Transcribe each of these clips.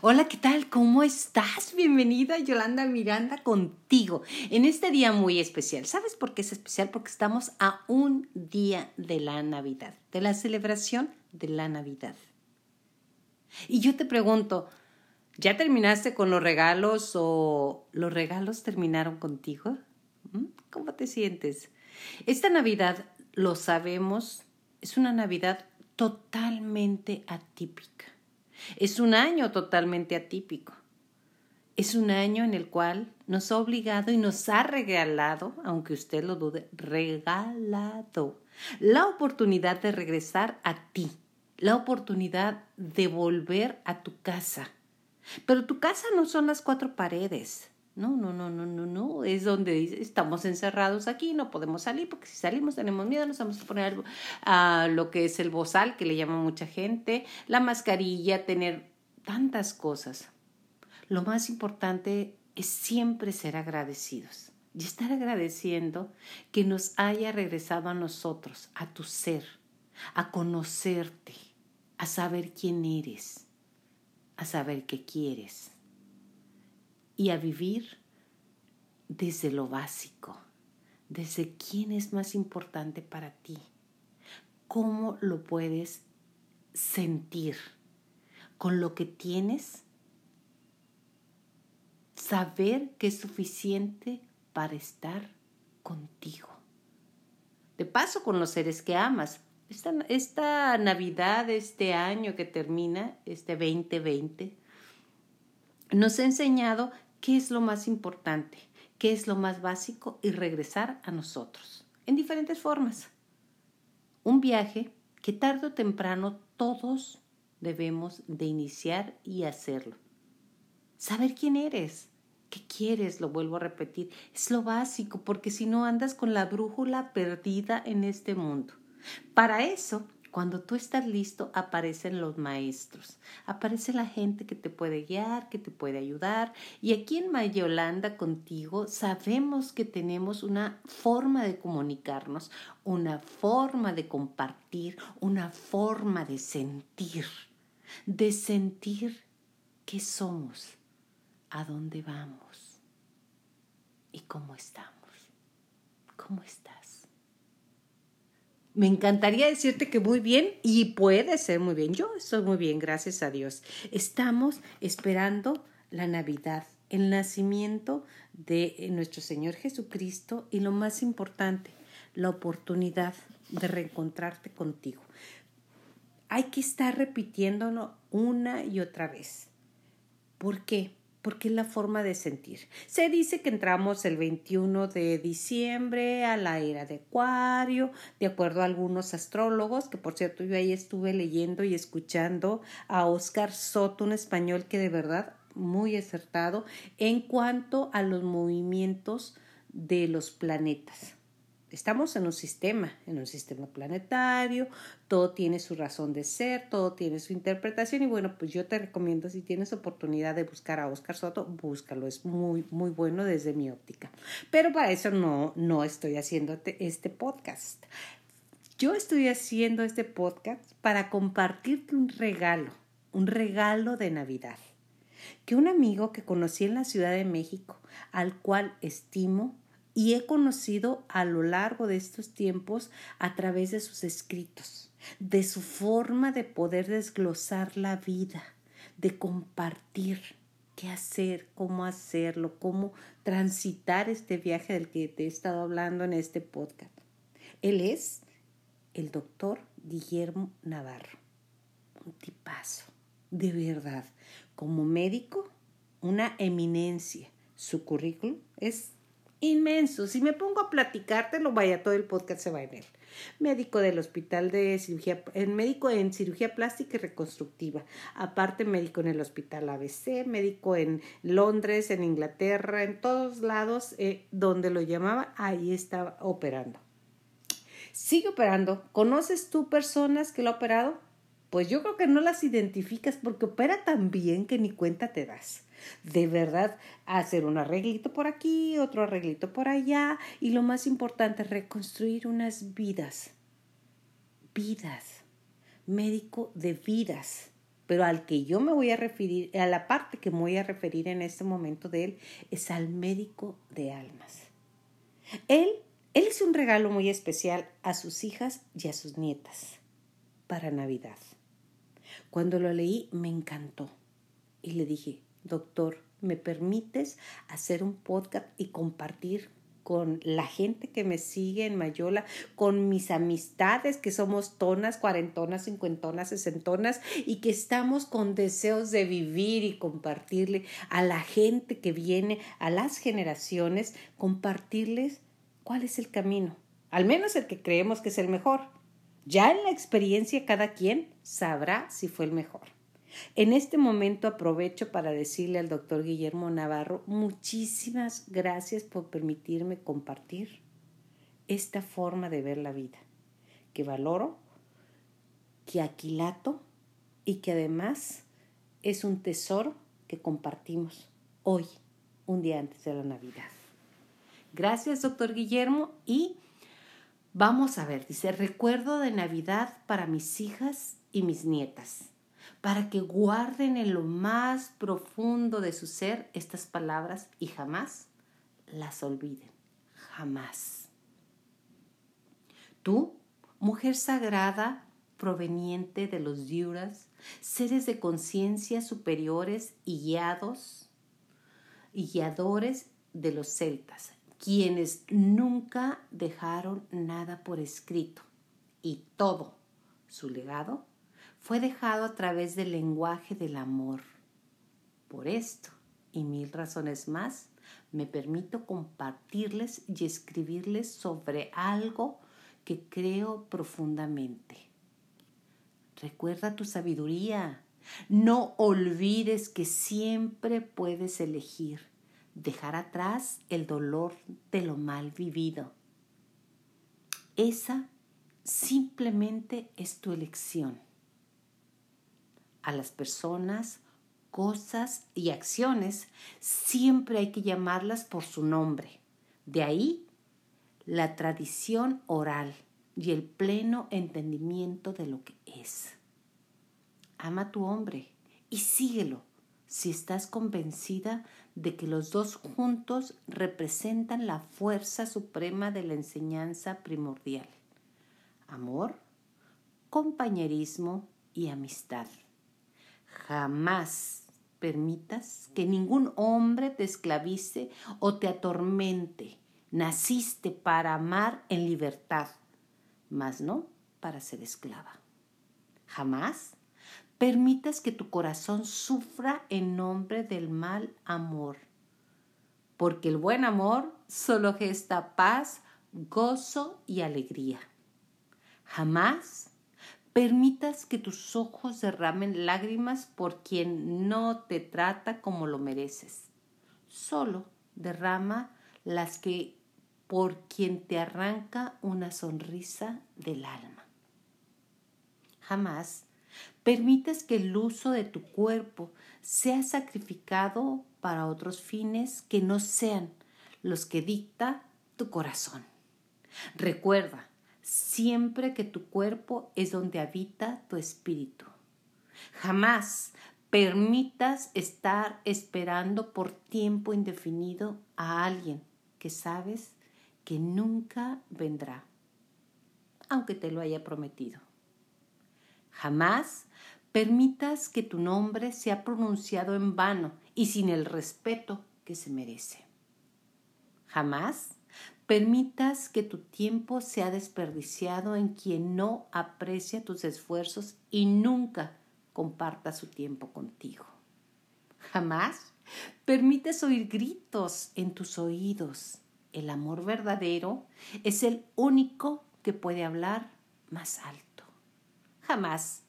Hola, ¿qué tal? ¿Cómo estás? Bienvenida Yolanda Miranda contigo en este día muy especial. ¿Sabes por qué es especial? Porque estamos a un día de la Navidad, de la celebración de la Navidad. Y yo te pregunto, ¿ya terminaste con los regalos o los regalos terminaron contigo? ¿Mm? ¿Cómo te sientes? Esta Navidad, lo sabemos, es una Navidad totalmente atípica es un año totalmente atípico. Es un año en el cual nos ha obligado y nos ha regalado, aunque usted lo dude, regalado la oportunidad de regresar a ti, la oportunidad de volver a tu casa. Pero tu casa no son las cuatro paredes, no, no, no, no, no, no. Es donde estamos encerrados aquí, no podemos salir, porque si salimos tenemos miedo, nos vamos a poner a lo que es el bozal, que le llama mucha gente, la mascarilla, tener tantas cosas. Lo más importante es siempre ser agradecidos y estar agradeciendo que nos haya regresado a nosotros, a tu ser, a conocerte, a saber quién eres, a saber qué quieres y a vivir desde lo básico, desde quién es más importante para ti, cómo lo puedes sentir con lo que tienes, saber que es suficiente para estar contigo. De paso con los seres que amas. Esta, esta Navidad, este año que termina, este 2020, nos ha enseñado qué es lo más importante, qué es lo más básico y regresar a nosotros, en diferentes formas. Un viaje que tarde o temprano todos debemos de iniciar y hacerlo. Saber quién eres, qué quieres, lo vuelvo a repetir, es lo básico, porque si no andas con la brújula perdida en este mundo. Para eso cuando tú estás listo, aparecen los maestros, aparece la gente que te puede guiar, que te puede ayudar. Y aquí en Mayolanda contigo sabemos que tenemos una forma de comunicarnos, una forma de compartir, una forma de sentir, de sentir qué somos, a dónde vamos y cómo estamos. ¿Cómo estás? Me encantaría decirte que muy bien y puede ser muy bien. Yo estoy muy bien, gracias a Dios. Estamos esperando la Navidad, el nacimiento de nuestro Señor Jesucristo y lo más importante, la oportunidad de reencontrarte contigo. Hay que estar repitiéndolo una y otra vez. ¿Por qué? Porque es la forma de sentir. Se dice que entramos el 21 de diciembre a la era de Acuario, de acuerdo a algunos astrólogos, que por cierto yo ahí estuve leyendo y escuchando a Oscar Soto, un español que de verdad muy acertado en cuanto a los movimientos de los planetas. Estamos en un sistema, en un sistema planetario, todo tiene su razón de ser, todo tiene su interpretación y bueno, pues yo te recomiendo si tienes oportunidad de buscar a Oscar Soto, búscalo, es muy, muy bueno desde mi óptica. Pero para eso no, no estoy haciendo este podcast. Yo estoy haciendo este podcast para compartirte un regalo, un regalo de Navidad, que un amigo que conocí en la Ciudad de México, al cual estimo, y he conocido a lo largo de estos tiempos a través de sus escritos, de su forma de poder desglosar la vida, de compartir qué hacer, cómo hacerlo, cómo transitar este viaje del que te he estado hablando en este podcast. Él es el doctor Guillermo Navarro, un tipazo, de verdad, como médico, una eminencia. Su currículum es inmenso. Si me pongo a platicártelo, vaya, todo el podcast se va en él. Médico del hospital de cirugía, médico en cirugía plástica y reconstructiva. Aparte, médico en el hospital ABC, médico en Londres, en Inglaterra, en todos lados eh, donde lo llamaba, ahí estaba operando. Sigue operando. ¿Conoces tú personas que lo ha operado? Pues yo creo que no las identificas porque opera tan bien que ni cuenta te das de verdad hacer un arreglito por aquí, otro arreglito por allá y lo más importante, reconstruir unas vidas, vidas, médico de vidas. pero al que yo me voy a referir, a la parte que me voy a referir en este momento de él, es al médico de almas. Él, él hizo un regalo muy especial a sus hijas y a sus nietas para Navidad. Cuando lo leí me encantó y le dije, doctor, ¿me permites hacer un podcast y compartir con la gente que me sigue en Mayola, con mis amistades que somos tonas, cuarentonas, cincuentonas, sesentonas y que estamos con deseos de vivir y compartirle a la gente que viene, a las generaciones, compartirles cuál es el camino, al menos el que creemos que es el mejor. Ya en la experiencia cada quien sabrá si fue el mejor. En este momento aprovecho para decirle al doctor Guillermo Navarro muchísimas gracias por permitirme compartir esta forma de ver la vida, que valoro, que aquilato y que además es un tesoro que compartimos hoy, un día antes de la Navidad. Gracias, doctor Guillermo, y vamos a ver, dice, recuerdo de Navidad para mis hijas y mis nietas para que guarden en lo más profundo de su ser estas palabras y jamás las olviden, jamás. Tú, mujer sagrada proveniente de los diuras, seres de conciencia superiores y guiados y guiadores de los celtas, quienes nunca dejaron nada por escrito y todo su legado fue dejado a través del lenguaje del amor. Por esto y mil razones más, me permito compartirles y escribirles sobre algo que creo profundamente. Recuerda tu sabiduría. No olvides que siempre puedes elegir dejar atrás el dolor de lo mal vivido. Esa simplemente es tu elección a las personas, cosas y acciones, siempre hay que llamarlas por su nombre. De ahí la tradición oral y el pleno entendimiento de lo que es. Ama a tu hombre y síguelo si estás convencida de que los dos juntos representan la fuerza suprema de la enseñanza primordial. Amor, compañerismo y amistad. Jamás permitas que ningún hombre te esclavice o te atormente. Naciste para amar en libertad, mas no para ser esclava. Jamás permitas que tu corazón sufra en nombre del mal amor, porque el buen amor solo gesta paz, gozo y alegría. Jamás permitas que tus ojos derramen lágrimas por quien no te trata como lo mereces. Solo derrama las que por quien te arranca una sonrisa del alma. Jamás permitas que el uso de tu cuerpo sea sacrificado para otros fines que no sean los que dicta tu corazón. Recuerda, siempre que tu cuerpo es donde habita tu espíritu. Jamás permitas estar esperando por tiempo indefinido a alguien que sabes que nunca vendrá, aunque te lo haya prometido. Jamás permitas que tu nombre sea pronunciado en vano y sin el respeto que se merece. Jamás permitas que tu tiempo sea desperdiciado en quien no aprecia tus esfuerzos y nunca comparta su tiempo contigo. Jamás permites oír gritos en tus oídos. El amor verdadero es el único que puede hablar más alto. Jamás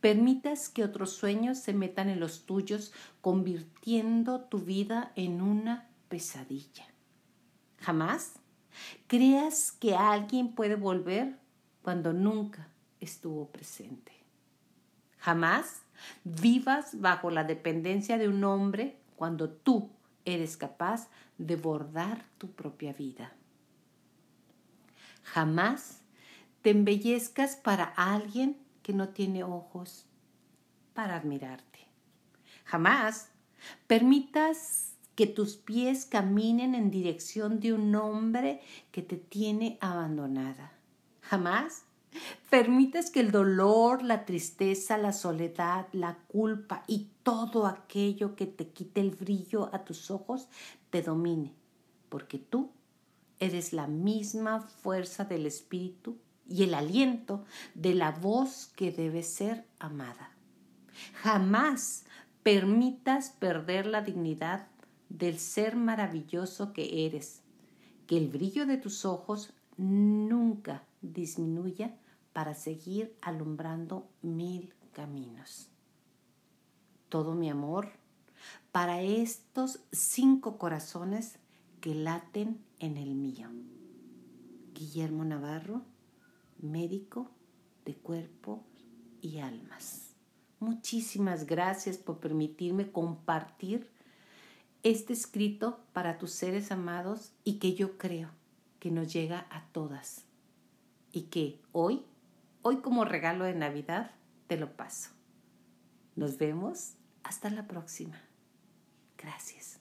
permitas que otros sueños se metan en los tuyos, convirtiendo tu vida en una pesadilla. Jamás creas que alguien puede volver cuando nunca estuvo presente. Jamás vivas bajo la dependencia de un hombre cuando tú eres capaz de bordar tu propia vida. Jamás te embellezcas para alguien que no tiene ojos para admirarte. Jamás permitas que tus pies caminen en dirección de un hombre que te tiene abandonada. Jamás permitas que el dolor, la tristeza, la soledad, la culpa y todo aquello que te quite el brillo a tus ojos te domine, porque tú eres la misma fuerza del espíritu y el aliento de la voz que debe ser amada. Jamás permitas perder la dignidad del ser maravilloso que eres, que el brillo de tus ojos nunca disminuya para seguir alumbrando mil caminos. Todo mi amor para estos cinco corazones que laten en el mío. Guillermo Navarro, médico de cuerpos y almas. Muchísimas gracias por permitirme compartir este escrito para tus seres amados y que yo creo que nos llega a todas y que hoy, hoy como regalo de Navidad, te lo paso. Nos vemos hasta la próxima. Gracias.